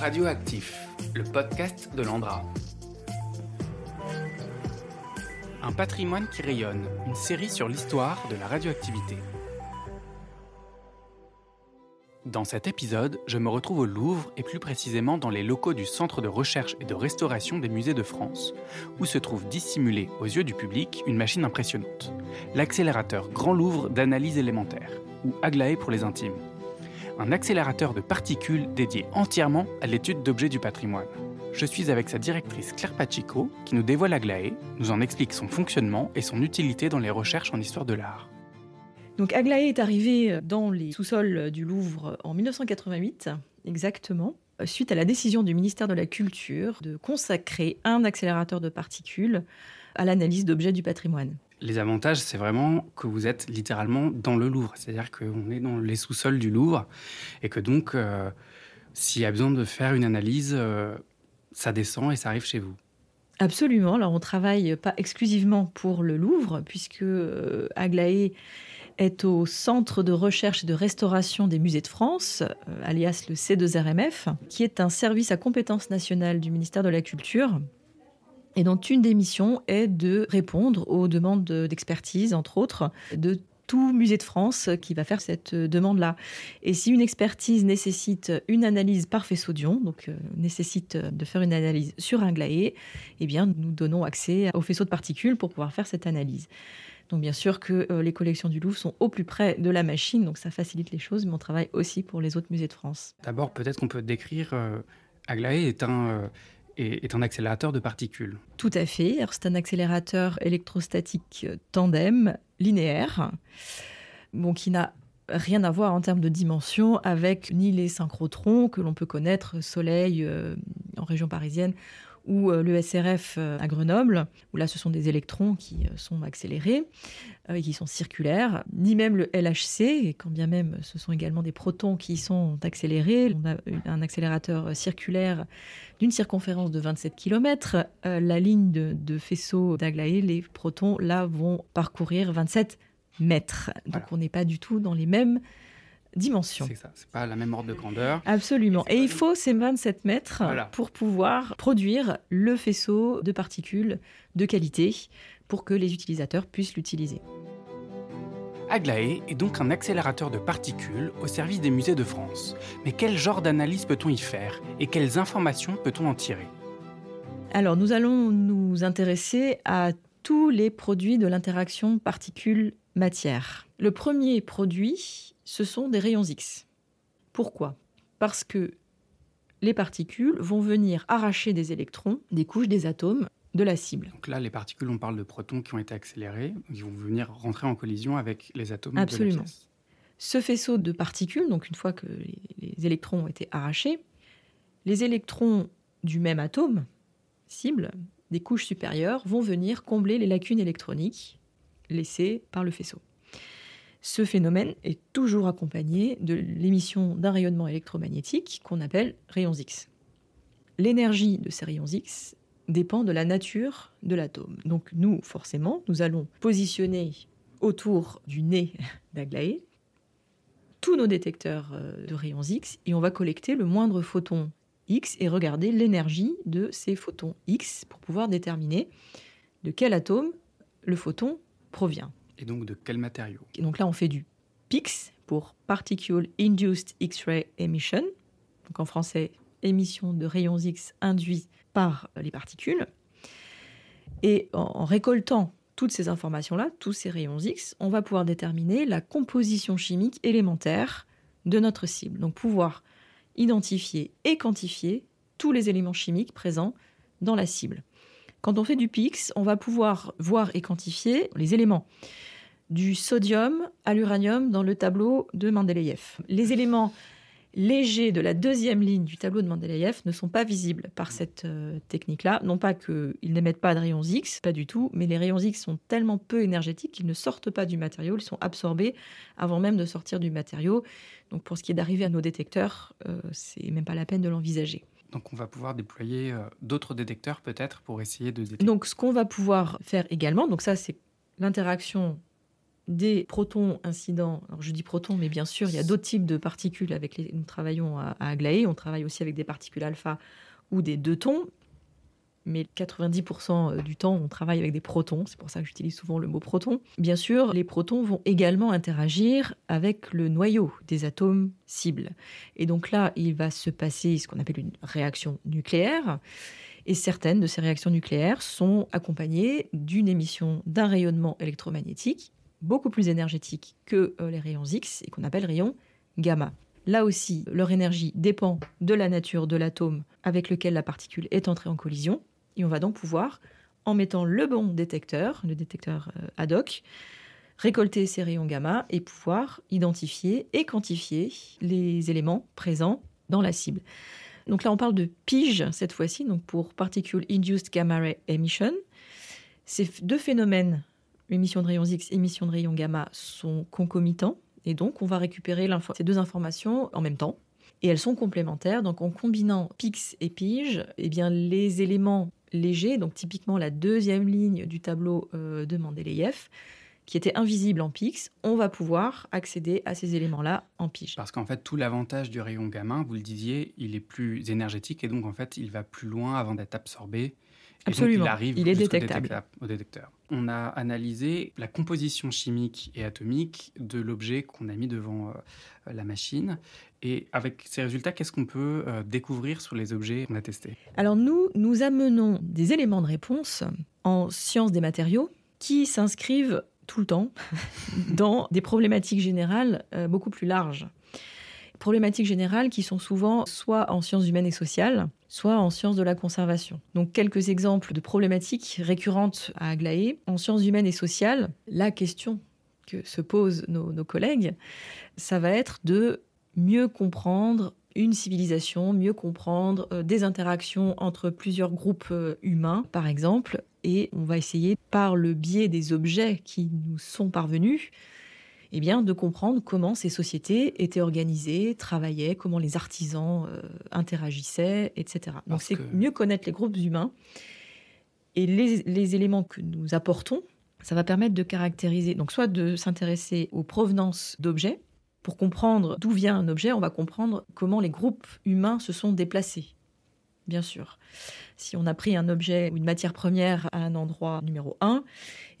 Radioactif, le podcast de l'Andra. Un patrimoine qui rayonne, une série sur l'histoire de la radioactivité. Dans cet épisode, je me retrouve au Louvre et plus précisément dans les locaux du Centre de recherche et de restauration des musées de France, où se trouve dissimulée aux yeux du public une machine impressionnante, l'accélérateur Grand Louvre d'analyse élémentaire, ou Aglaé pour les intimes un accélérateur de particules dédié entièrement à l'étude d'objets du patrimoine. Je suis avec sa directrice Claire Pachico qui nous dévoile Aglaé, nous en explique son fonctionnement et son utilité dans les recherches en histoire de l'art. Donc Aglaé est arrivé dans les sous-sols du Louvre en 1988, exactement, suite à la décision du ministère de la Culture de consacrer un accélérateur de particules à l'analyse d'objets du patrimoine. Les avantages, c'est vraiment que vous êtes littéralement dans le Louvre, c'est-à-dire qu'on est dans les sous-sols du Louvre et que donc, euh, s'il y a besoin de faire une analyse, euh, ça descend et ça arrive chez vous. Absolument. Alors, on travaille pas exclusivement pour le Louvre, puisque euh, Aglaé est au Centre de recherche et de restauration des musées de France, alias le C2RMF, qui est un service à compétence nationale du ministère de la Culture et dont une des missions est de répondre aux demandes d'expertise, entre autres, de tout musée de France qui va faire cette demande-là. Et si une expertise nécessite une analyse par faisceau d'ion, donc euh, nécessite de faire une analyse sur un glaé, eh bien nous donnons accès au faisceau de particules pour pouvoir faire cette analyse. Donc bien sûr que euh, les collections du Louvre sont au plus près de la machine, donc ça facilite les choses, mais on travaille aussi pour les autres musées de France. D'abord, peut-être qu'on peut décrire euh, Aglaé est un est, un accélérateur de particules. Tout à fait. C'est un accélérateur électrostatique tandem linéaire, bon, qui n'a rien à voir en termes de dimension avec ni les synchrotrons que l'on peut connaître, Soleil euh, en région parisienne ou euh, le SRF euh, à Grenoble, où là ce sont des électrons qui euh, sont accélérés et qui sont circulaires, ni même le LHC, et quand bien même ce sont également des protons qui sont accélérés. On a un accélérateur circulaire d'une circonférence de 27 km. la ligne de, faisceau d'Aglaé, les protons là vont parcourir 27 mètres. Donc on n'est pas du tout dans les mêmes dimension. C'est ça, c'est pas la même ordre de grandeur. Absolument. Et, il faut ces 27 mètres pour pouvoir produire le faisceau de particules de qualité pour que les utilisateurs puissent l'utiliser. Aglaé est donc un accélérateur de particules au service des musées de France. Mais quel genre d'analyse peut-on y faire et quelles informations peut-on en tirer? Alors nous allons nous intéresser à tous les produits de l'interaction particules-matière. Le premier produit, ce sont des rayons X. Pourquoi? Parce que les particules vont venir arracher des électrons des couches des atomes de la cible. Donc là, les particules, on parle de protons qui ont été accélérés, ils vont venir rentrer en collision avec les atomes Absolument. de la pièce. Ce faisceau de particules, donc une fois que les, électrons ont été arrachés, les électrons du même atome, cible, des couches supérieures, vont venir combler les lacunes électroniques laissées par le faisceau. Ce phénomène est toujours accompagné de l'émission d'un rayonnement électromagnétique qu'on appelle rayons X. L'énergie de ces rayons X dépend de la nature de l'atome. Donc nous, forcément, nous allons positionner autour du nez d'Aglaé tous nos détecteurs euh, de rayons X et on va collecter le moindre photon X et regarder l'énergie de ces photons X pour pouvoir déterminer de quel atome le photon provient. Et donc de quel matériau Donc là, on fait du PIX pour Particle Induced X-ray Emission, donc en français, émission de rayons X induits par les particules. Et en récoltant toutes ces informations-là, tous ces rayons X, on va pouvoir déterminer la composition chimique élémentaire de notre cible. Donc pouvoir identifier et quantifier tous les éléments chimiques présents dans la cible. Quand on fait du PIX, on va pouvoir voir et quantifier les éléments du sodium à l'uranium dans le tableau de Mendeleïev. Les éléments légers de la deuxième ligne du tableau de Mendeleïev ne sont pas visibles par cette euh, technique-là. Non pas qu'ils n'émettent pas de rayons X, pas du tout, mais les rayons X sont tellement peu énergétiques qu'ils ne sortent pas du matériau, ils sont absorbés avant même de sortir du matériau. Donc pour ce qui est d'arriver à nos détecteurs, euh, c'est même pas la peine de l'envisager. Donc on va pouvoir déployer euh, d'autres détecteurs peut-être pour essayer de détecter. Donc ce qu'on va pouvoir faire également, donc ça c'est l'interaction des protons incidents. Alors je dis protons, mais bien sûr, il y a d'autres types de particules avec lesquelles nous travaillons à, Aglaé. On travaille aussi avec des particules alpha ou des deutons. Mais 90% du temps, on travaille avec des protons. C'est pour ça que j'utilise souvent le mot proton. Bien sûr, les protons vont également interagir avec le noyau des atomes cibles. Et donc là, il va se passer ce qu'on appelle une réaction nucléaire. Et certaines de ces réactions nucléaires sont accompagnées d'une émission d'un rayonnement électromagnétique beaucoup plus énergétique que euh, les rayons X et qu'on appelle rayons gamma. Là aussi, leur énergie dépend de la nature de l'atome avec lequel la particule est entrée en collision. Et on va donc pouvoir, en mettant le bon détecteur, le détecteur euh, ad hoc, récolter ces rayons gamma et pouvoir identifier et quantifier les éléments présents dans la cible. Donc là, on parle de PIGE cette fois-ci, donc pour Particle Induced Gamma Ray Emission. Ces deux phénomènes, émission de rayons X, émission de rayons gamma, sont concomitants. Et donc, on va récupérer ces deux informations en même temps. Et elles sont complémentaires. Donc, en combinant PIX et PIGE, eh bien, les éléments légers, donc typiquement la deuxième ligne du tableau euh, de Mendeleïev, qui était invisible en pix, on va pouvoir accéder à ces éléments-là en pige. Parce qu'en fait, tout l'avantage du rayon gamma, vous le disiez, il est plus énergétique et donc en fait, il va plus loin avant d'être absorbé. Absolument. il arrive il est détectable. au détecteur. On a analysé la composition chimique et atomique de l'objet qu'on a mis devant euh, la machine. Et avec ces résultats, qu'est-ce qu'on peut euh, découvrir sur les objets qu'on a testés? Alors nous, nous amenons des éléments de réponse en sciences des matériaux qui s'inscrivent tout le temps dans des problématiques générales euh, beaucoup plus larges. Problématiques générales qui sont souvent soit en sciences humaines et sociales, soit en sciences de la conservation. Donc quelques exemples de problématiques récurrentes à Aglaé. En sciences humaines et sociales, la question que se posent nos, nos collègues, ça va être de mieux comprendre une civilisation, mieux comprendre euh, des interactions entre plusieurs groupes euh, humains, par exemple, et on va essayer, par le biais des objets qui nous sont parvenus, eh bien, de comprendre comment ces sociétés étaient organisées, travaillaient, comment les artisans euh, interagissaient, etc. Donc, c'est mieux connaître les groupes humains. Et les, les, éléments que nous apportons, ça va permettre de caractériser, donc soit de s'intéresser aux provenances d'objets, pour comprendre d'où vient un objet, on va comprendre comment les groupes humains se sont déplacés. Bien sûr. Si on a pris un objet ou une matière première à un endroit numéro 1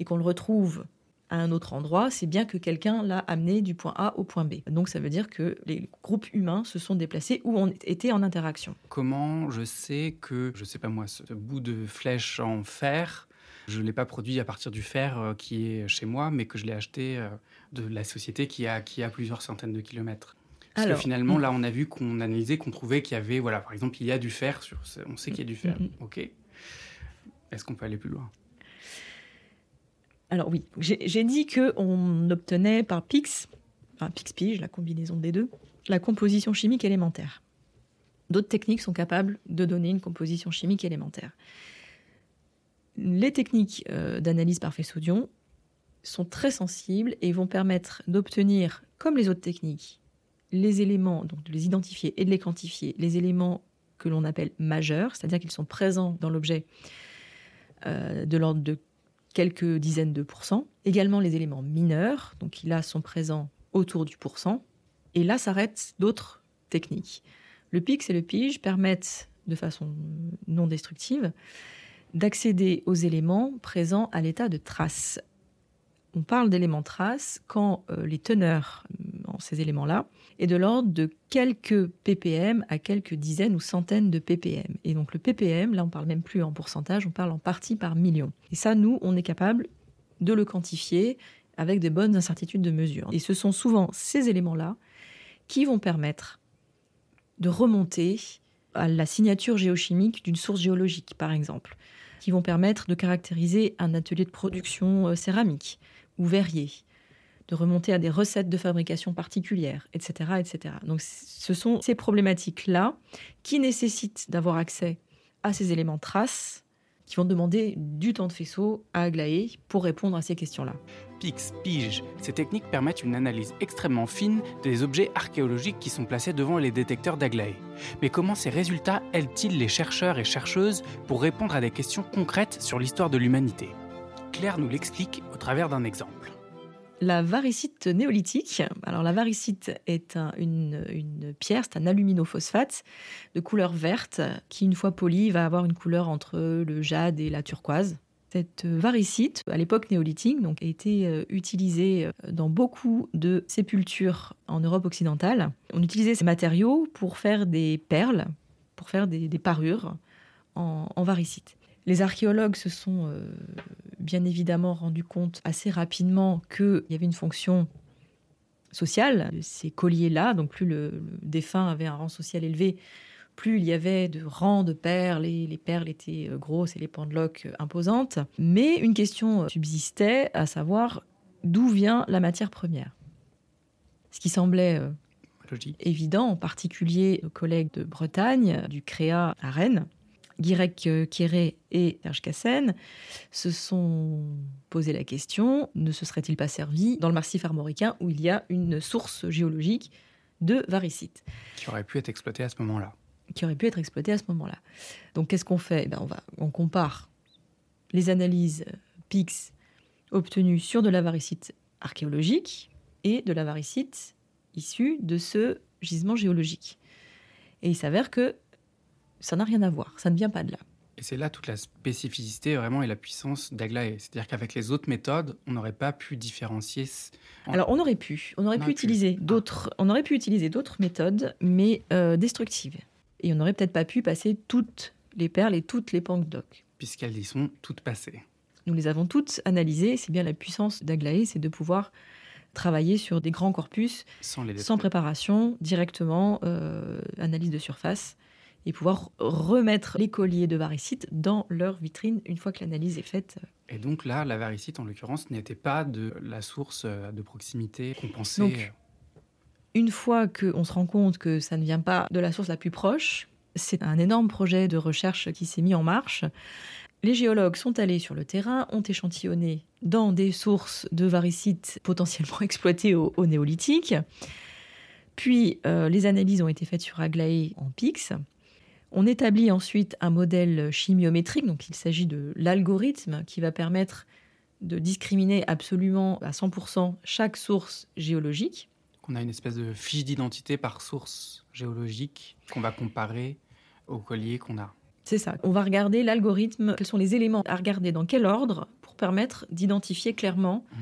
et qu'on le retrouve à un autre endroit, c'est bien que quelqu'un l'a amené du point A au point B. Donc ça veut dire que les groupes humains se sont déplacés ou ont été en interaction. Comment je sais que, je sais pas moi, ce bout de flèche en fer, je ne l'ai pas produit à partir du fer euh, qui est chez moi, mais que je l'ai acheté euh, de la société qui a, qui a plusieurs centaines de kilomètres? Parce que finalement, là, on a vu qu'on analysait, qu'on trouvait qu'il y avait, voilà, par exemple, il y a du fer, sur, on sait qu'il y a du fer. Mm, mm, ok. Est-ce qu'on peut aller plus loin? Alors oui, j'ai dit qu'on obtenait par PIX, enfin PIX-PIGE, la combinaison des deux, la composition chimique élémentaire. D'autres techniques sont capables de donner une composition chimique élémentaire. Les techniques euh, d'analyse par faisceau d'ion sont très sensibles et vont permettre d'obtenir, comme les autres techniques, les éléments, donc de les identifier et de les quantifier, les éléments que l'on appelle majeurs, c'est-à-dire qu'ils sont présents dans l'objet euh, de l'ordre de quelques dizaines de pourcents. Également les éléments mineurs, donc qui là sont présents autour du pourcent. Et là s'arrêtent d'autres techniques. Le PIX et le PIGE permettent, de façon non destructive, d'accéder aux éléments présents à l'état de trace on parle d'éléments traces quand euh, les teneurs ces éléments-là est de l'ordre de quelques ppm à quelques dizaines ou centaines de ppm. Et donc le ppm, là on parle même plus en pourcentage, on parle en partie par million. Et ça, nous, on est capable de le quantifier avec de bonnes incertitudes de mesure. Et ce sont souvent ces éléments-là qui vont permettre de remonter à la signature géochimique d'une source géologique, par exemple, qui vont permettre de caractériser un atelier de production euh, céramique, ou verrier, de remonter à des recettes de fabrication particulières, etc. etc. Donc ce sont ces problématiques-là qui nécessitent d'avoir accès à ces éléments traces qui vont demander du temps de faisceau à Aglaé pour répondre à ces questions-là. PIX, PIGE, ces techniques permettent une analyse extrêmement fine des objets archéologiques qui sont placés devant les détecteurs d'Aglaé. Mais comment ces résultats aident-ils les chercheurs et chercheuses pour répondre à des questions concrètes sur l'histoire de l'humanité? Claire nous l'explique au travers d'un exemple. La varicite néolithique. Alors la varicite est une, pierre, c'est un aluminophosphate de couleur verte qui, une fois poli, va avoir une couleur entre le jade et la turquoise. Cette varicite, à l'époque néolithique, donc, a été euh, utilisée euh, dans beaucoup de sépultures en Europe occidentale. On utilisait ces matériaux pour faire des perles, pour faire des, parures en, varicite. Les archéologues se sont euh, bien évidemment rendus compte assez rapidement qu'il y avait une fonction sociale de ces colliers-là. Donc plus le défunt avait un rang social élevé, plus il y avait de rangs de perles, et les perles étaient euh, grosses et les pendeloques euh, imposantes. Mais une question subsistait, à savoir d'où vient la matière première. Ce qui semblait évident, en particulier aux collègues de Bretagne, du Créa à Rennes, Guirec Kéré et Serge Cassen se sont posé la question ne se serait-il pas servi dans le massif armoricain où il y a une source géologique de varicite Qui aurait pu être exploitée à ce moment-là qui aurait pu être exploité à ce moment-là. Donc qu'est-ce qu'on fait? Eh ben, on, va, on compare les analyses PIX obtenues sur de la varicite archéologique et de la varicite issue de ce gisement géologique. Et il s'avère que ça n'a rien à voir, ça ne vient pas de là. Et c'est là toute la spécificité vraiment et la puissance d'Aglaé. C'est-à-dire qu'avec les autres méthodes, on n'aurait pas pu différencier. Alors on aurait pu, on aurait pu utiliser d'autres, on aurait pu utiliser d'autres méthodes, mais euh, destructives. Et on n'aurait peut-être pas pu passer toutes les perles et toutes les d'oc. Puisqu'elles y sont toutes passées. Nous les avons toutes analysées. C'est bien la puissance d'Aglaé, c'est de pouvoir travailler sur des grands corpus sans, préparation, directement, euh, analyse de surface, et pouvoir remettre les colliers de varicite dans leur vitrine une fois que l'analyse est faite. Et donc là, la varicite, en l'occurrence, n'était pas de la source de proximité qu'on pensait une fois qu'on se rend compte que ça ne vient pas de la source la plus proche, c'est un énorme projet de recherche qui s'est mis en marche. Les géologues sont allés sur le terrain, ont échantillonné dans des sources de varicite potentiellement exploitées au, néolithique. Puis euh, les analyses ont été faites sur Aglaé en PIX. On établit ensuite un modèle chimiométrique, donc il s'agit de l'algorithme qui va permettre de discriminer absolument à 100% chaque source géologique. On a une espèce de fiche d'identité par source géologique qu'on va comparer au collier qu'on a. C'est ça. On va regarder l'algorithme, quels sont les éléments à regarder dans quel ordre pour permettre d'identifier clairement mhm.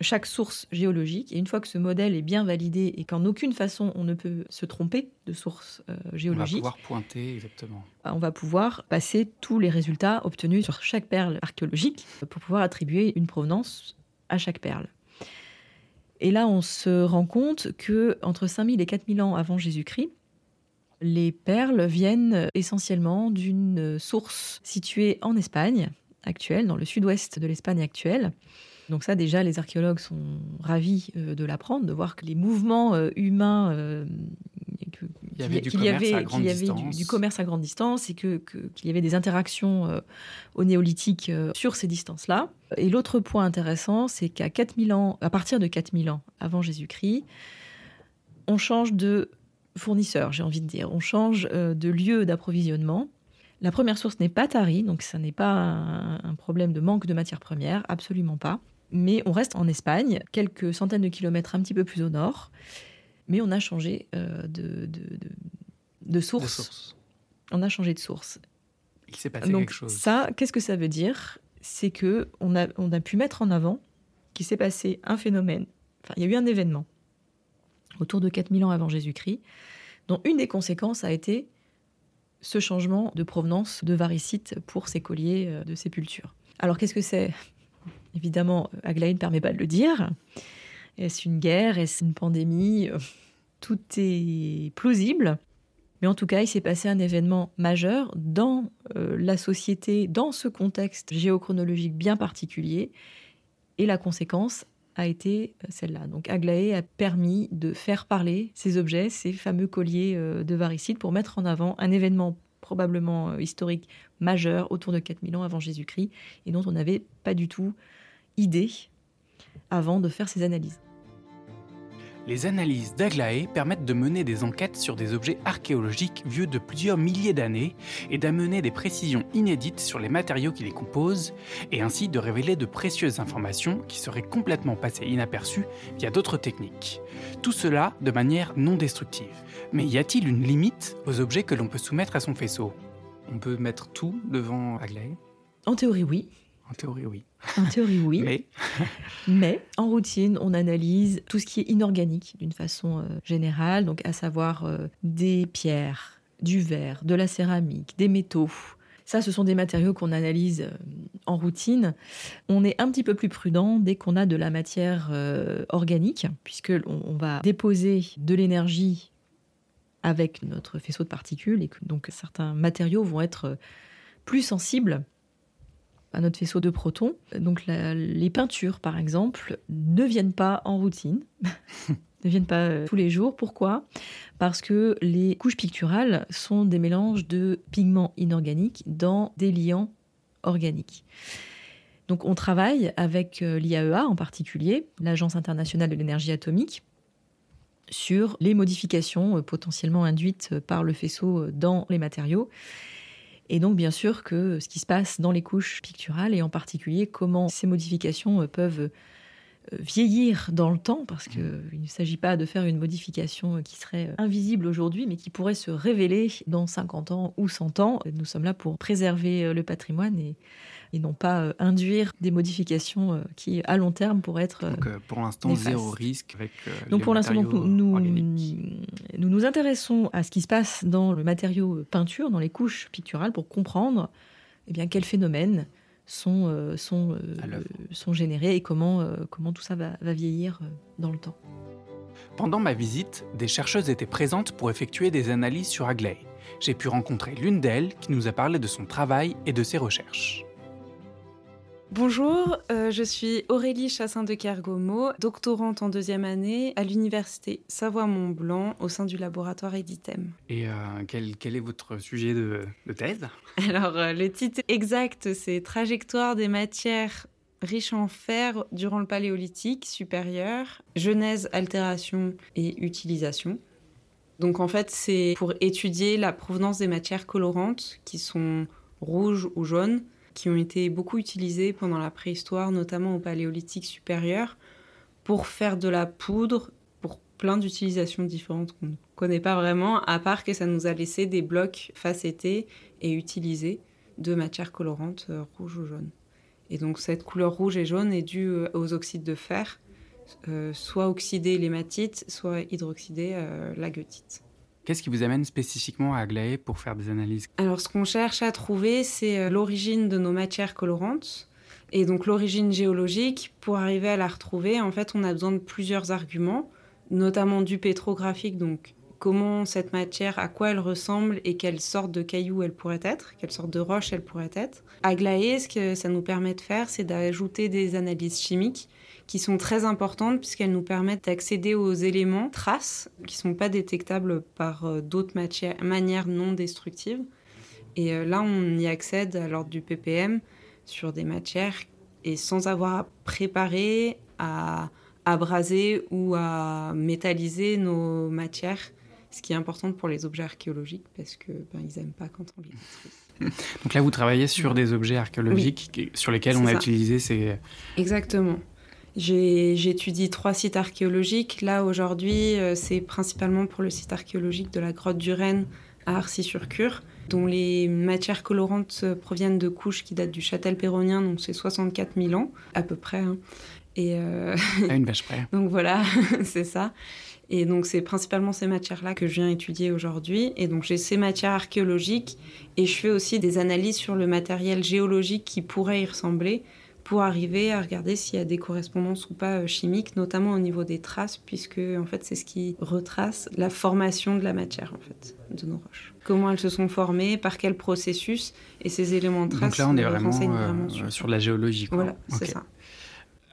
Chaque source géologique. Et une fois que ce modèle est bien validé et qu'en aucune façon on ne peut se tromper de source géologique, on va pouvoir pointer exactement. Bah, on va pouvoir passer tous les résultats obtenus sur chaque perle archéologique pour pouvoir attribuer une provenance à chaque perle. Et là, on se rend compte que entre 5000 et 4000 ans avant Jésus-Christ, les perles viennent essentiellement d'une source située en Espagne actuelle, dans le sud-ouest de l'Espagne actuelle. Donc ça, déjà, les archéologues sont ravis euh, de l'apprendre, de voir que les mouvements euh, humains euh, il y avait, du, commerce à grande du, commerce à grande distance et qu'il y avait des interactions euh, au néolithique sur ces distances-là. Et l'autre point intéressant, c'est qu'à 4000 ans, à partir de 4000 ans avant Jésus-Christ, on change de fournisseur, j'ai envie de dire. On change de lieu d'approvisionnement. La première source n'est pas Tari, donc ça n'est pas un, problème de manque de matières premières, absolument pas. Mais on reste en Espagne, quelques centaines de kilomètres un petit peu plus au nord mais on a changé euh, de, de, source. On a changé de source. Il s'est passé quelque chose. Ça, qu'est-ce que ça veut dire? C'est que on a, on a pu mettre en avant qu'il s'est passé un phénomène. Enfin, il y a eu un événement autour de 4000 ans avant Jésus-Christ, dont une des conséquences a été ce changement de provenance de varicite pour ces colliers euh, de sépulture. Alors qu'est-ce que c'est? Évidemment, Aglaé ne permet pas de le dire. Est-ce une guerre? Est-ce une pandémie? Tout est plausible. Mais en tout cas, il s'est passé un événement majeur dans euh, la société, dans ce contexte géochronologique bien particulier. Et la conséquence a été euh, celle-là. Donc Aglaé a permis de faire parler ces objets, ces fameux colliers euh, de varicide, pour mettre en avant un événement probablement historique majeur autour de 4000 ans avant Jésus-Christ, et dont on n'avait pas du tout idée avant de faire ces analyses. Les analyses d'Aglaé permettent de mener des enquêtes sur des objets archéologiques vieux de plusieurs milliers d'années et d'amener des précisions inédites sur les matériaux qui les composent, et ainsi de révéler de précieuses informations qui seraient complètement passées inaperçues via d'autres techniques. Tout cela de manière non destructive. Mais y a-t-il une limite aux objets que l'on peut soumettre à son faisceau? On peut mettre tout devant Aglaé? En théorie, oui. En théorie, oui. En théorie, oui. Mais Mais en routine, on analyse tout ce qui est inorganique d'une façon euh, générale, donc à savoir euh, des pierres, du verre, de la céramique, des métaux. Ça, ce sont des matériaux qu'on analyse euh, en routine. On est un petit peu plus prudent dès qu'on a de la matière organique, puisque on, on va déposer de l'énergie avec notre faisceau de particules, et que donc certains matériaux vont être plus sensibles à notre faisceau de protons. Donc la- les peintures, par exemple, ne viennent pas en routine, ne viennent pas euh, tous les jours. Pourquoi? Parce que les couches picturales sont des mélanges de pigments inorganiques dans des liants organiques. Donc on travaille avec euh, l'IAEA en particulier, l'Agence internationale de l'énergie atomique, sur les modifications euh, potentiellement induites par le faisceau dans les matériaux. Et donc, bien sûr, que ce qui se passe dans les couches picturales, et en particulier comment ces modifications euh, peuvent euh, vieillir dans le temps, parce qu'il ne s'agit pas de faire une modification euh, qui serait invisible aujourd'hui, mais qui pourrait se révéler dans 50 ans ou 100 ans. Nous sommes là pour préserver le patrimoine et, et non pas euh, induire des modifications euh, qui, à long terme, pourraient être donc, euh, pour l'instant, zéro risque avec donc les pour l'instant, nous, nous nous intéressons à ce qui se passe dans le matériau peinture, dans les couches picturales, pour comprendre eh bien, quels phénomènes sont, sont, sont générés et comment, comment tout ça va, va vieillir dans le temps. Pendant ma visite, des chercheuses étaient présentes pour effectuer des analyses sur Aglaé. J'ai pu rencontrer l'une d'elles qui nous a parlé de son travail et de ses recherches. Bonjour, euh, je suis Aurélie Chassin de Kergomo, doctorante en deuxième année à l'université Savoie-Mont-Blanc au sein du laboratoire Editem. Et euh, quel, quel est votre sujet de, de thèse? Alors, euh, le titre exact, c'est Trajectoire des matières riches en fer durant le Paléolithique supérieur, genèse, altération et utilisation. Donc, en fait, c'est pour étudier la provenance des matières colorantes qui sont rouges ou jaunes, qui ont été beaucoup utilisées pendant la préhistoire, notamment au Paléolithique supérieur, pour faire de la poudre, pour plein d'utilisations différentes qu'on ne connaît pas vraiment, à part que ça nous a laissé des blocs facettés et utilisés de matières colorantes euh, rouge ou jaune. Et donc cette couleur rouge et jaune est due euh, aux oxydes de fer, euh, soit oxydés l'hématite, soit hydroxydés euh, la goethite. Qu'est-ce qui vous amène spécifiquement à Aglaé pour faire des analyses? Alors ce qu'on cherche à trouver, c'est euh, l'origine de nos matières colorantes. Et donc l'origine géologique, pour arriver à la retrouver, en fait, on a besoin de plusieurs arguments, notamment du pétrographique, donc comment cette matière, à quoi elle ressemble et quelle sorte de caillou elle pourrait être, quelle sorte de roche elle pourrait être. Aglaé, ce que ça nous permet de faire, c'est d'ajouter des analyses chimiques qui sont très importantes puisqu'elles nous permettent d'accéder aux éléments traces qui ne sont pas détectables par euh, d'autres manières non destructives. Et euh, là, on y accède à l'ordre du ppm sur des matières et sans avoir à préparer, à abraser ou à métalliser nos matières, ce qui est important pour les objets archéologiques parce que ben, ils aiment pas quand on les détruit. Donc là, vous travaillez sur des objets archéologiques sur lesquels on a ça. utilisé ces... Exactement. J'étudie trois sites archéologiques. Là, aujourd'hui, euh, c'est principalement pour le site archéologique de la grotte du Rennes à Arcy-sur-Cure, dont les matières colorantes euh, proviennent de couches qui datent du châtel péronnien, donc c'est 64 000 ans, à peu près. hein. Et euh, à une vache près. donc voilà, c'est ça. Et donc c'est principalement ces matières-là que je viens étudier aujourd'hui. Et donc j'ai ces matières archéologiques et je fais aussi des analyses sur le matériel géologique qui pourrait y ressembler pour arriver à regarder s'il y a des correspondances ou pas euh, chimiques, notamment au niveau des traces, puisque en fait c'est ce qui retrace la formation de la matière en fait de nos roches. Comment elles se sont formées, par quel processus, et ces éléments de traces Donc là, on est me vraiment, euh, vraiment sur, sur, la géologie. quoi. Voilà, c'est ça.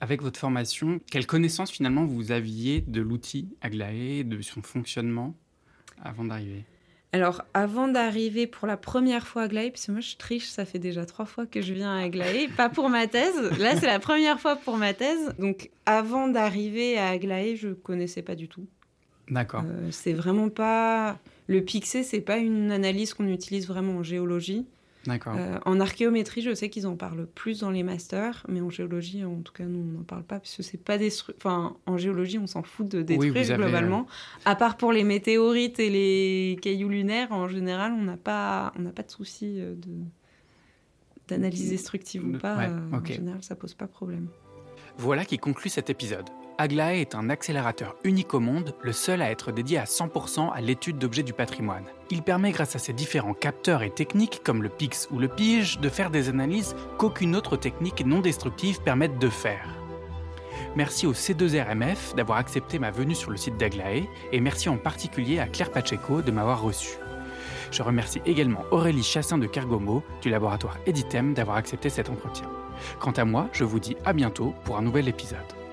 Avec votre formation, quelle connaissance finalement vous aviez de l'outil Aglaé, de son fonctionnement avant d'arriver? Alors, avant d'arriver pour la première fois à Aglaé, parce que moi je triche, ça fait déjà trois fois que je viens à Aglaé, pas pour ma thèse. Là, c'est la première fois pour ma thèse. Donc, avant d'arriver à Aglaé, je connaissais pas du tout. D'accord. Euh, c'est vraiment pas. Le pixé, c'est pas une analyse qu'on utilise vraiment en géologie. Euh, en archéométrie, je sais qu'ils en parlent plus dans les masters, mais en géologie, en tout cas, nous, on n'en parle pas, parce que c'est pas destru... Enfin, en géologie, on s'en fout de détruire avez, globalement. À part pour les météorites et les cailloux lunaires, en général, on n'a pas, on pas de souci euh, de d'analyse destructive ou pas. Ouais, euh. En général, ça pose pas problème. Voilà qui conclut cet épisode. Aglaé est un accélérateur unique au monde, le seul à être dédié à 100% à l'étude d'objets du patrimoine. Il permet, grâce à ses différents capteurs et techniques comme le PIX ou le PIGE, de faire des analyses qu'aucune autre technique non destructive permette de faire. Merci au C2RMF d'avoir accepté ma venue sur le site d'Aglaé et merci en particulier à Claire Pacheco de m'avoir reçu. Je remercie également Aurélie Chassin de Kergomo du laboratoire Editem d'avoir accepté cet entretien. Quant à moi, je vous dis à bientôt pour un nouvel épisode.